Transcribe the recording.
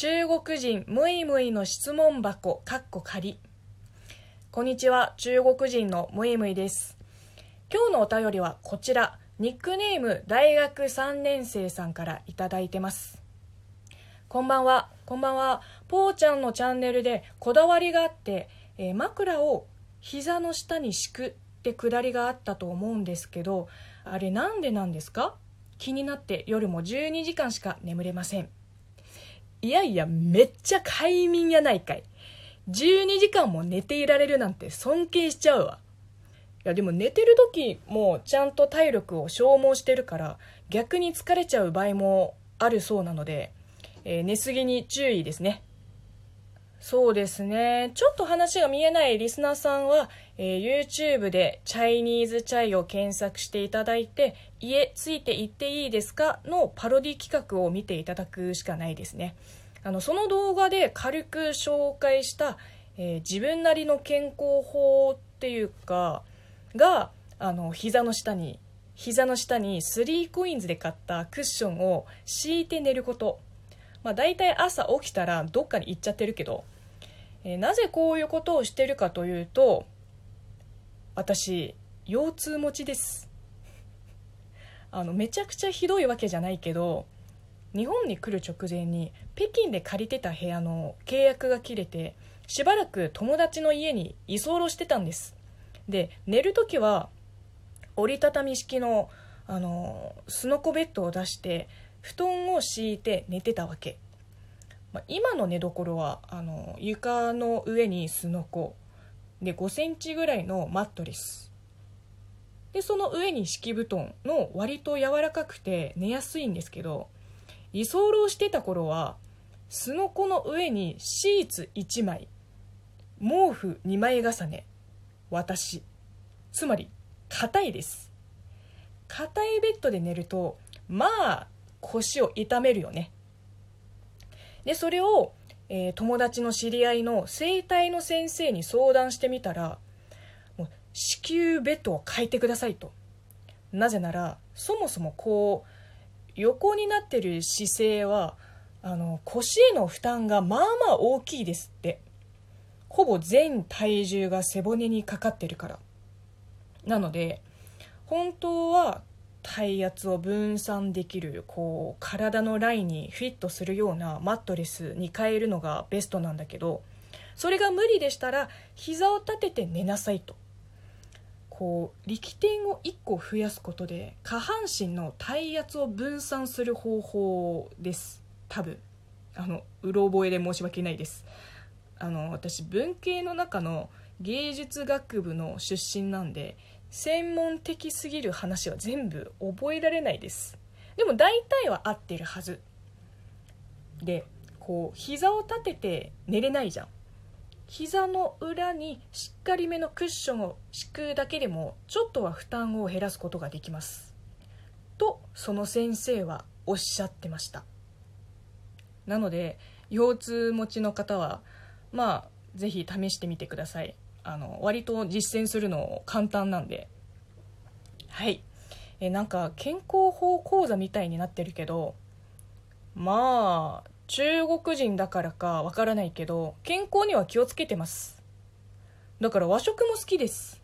中国人ムイムイの質問箱かっこ仮。こんにちは中国人のムイムイです。今日のお便りはこちら。ニックネーム大学3年生さんからいただいてます。こんばんは。こんばんは。ぽーちゃんのチャンネルでこだわりがあって、えー枕を膝の下に敷くってくだりがあったと思うんですけどあれなんでなんですか？気になって夜も12時間しか眠れません。いやいやめっちゃ快眠やないかい。12時間も寝ていられるなんて尊敬しちゃうわ。いやでも寝てる時もちゃんと体力を消耗してるから逆に疲れちゃう場合もあるそうなので、えー寝すぎに注意ですね。そうですね。ちょっと話が見えないリスナーさんは、えー YouTube で「チャイニーズチャイ」を検索していただいて「家ついて行っていいですか?」のパロディ企画を見ていただくしかないですねあのその動画で軽く紹介した、えー自分なりの健康法っていうかがあの膝の下に膝の下に 3COINS で買ったクッションを敷いて寝ることまあ、大体朝起きたらどっかに行っちゃってるけど、えーなぜこういうことをしてるかというと私腰痛持ちです。あのめちゃくちゃひどいわけじゃないけど日本に来る直前に北京で借りてた部屋の契約が切れてしばらく友達の家に居候してたんです。で寝る時は折りたたみ式のあのすのこベッドを出して布団を敷いて寝てたわけ、まあ、今の寝所はあの床の上にすのこ。で5センチぐらいのマットレス。でその上に敷布団の割と柔らかくて寝やすいんですけど居候してた頃はすのこの上にシーツ1枚毛布2枚重ね私。つまり硬いです。硬いベッドで寝るとまあ腰を痛めるよね。でそれを、えー友達の知り合いの整体の先生に相談してみたらもう子宮ベッドを変えてくださいと。なぜならそもそもこう横になってる姿勢はあの腰への負担がまあまあ大きいですって。ほぼ全体重が背骨にかかってるから。なので本当は体圧を分散できるこう体のラインにフィットするようなマットレスに変えるのがベストなんだけどそれが無理でしたら膝を立てて寝なさいと。こう力点を1個増やすことで下半身の体圧を分散する方法です。多分。あのうろ覚えで申し訳ないです。あの私文系の中の芸術学部の出身なんで専門的すぎる話は全部覚えられないです。でも大体は合ってるはず。でこう膝を立てて寝れないじゃん。膝の裏にしっかりめのクッションを敷くだけでもちょっとは負担を減らすことができます。とその先生はおっしゃってました。なので腰痛持ちの方はまあぜひ試してみてください。あの割と実践するの簡単なんで。はい。えなんか健康法講座みたいになってるけどまあ中国人だからかわからないけど健康には気をつけてます。だから和食も好きです。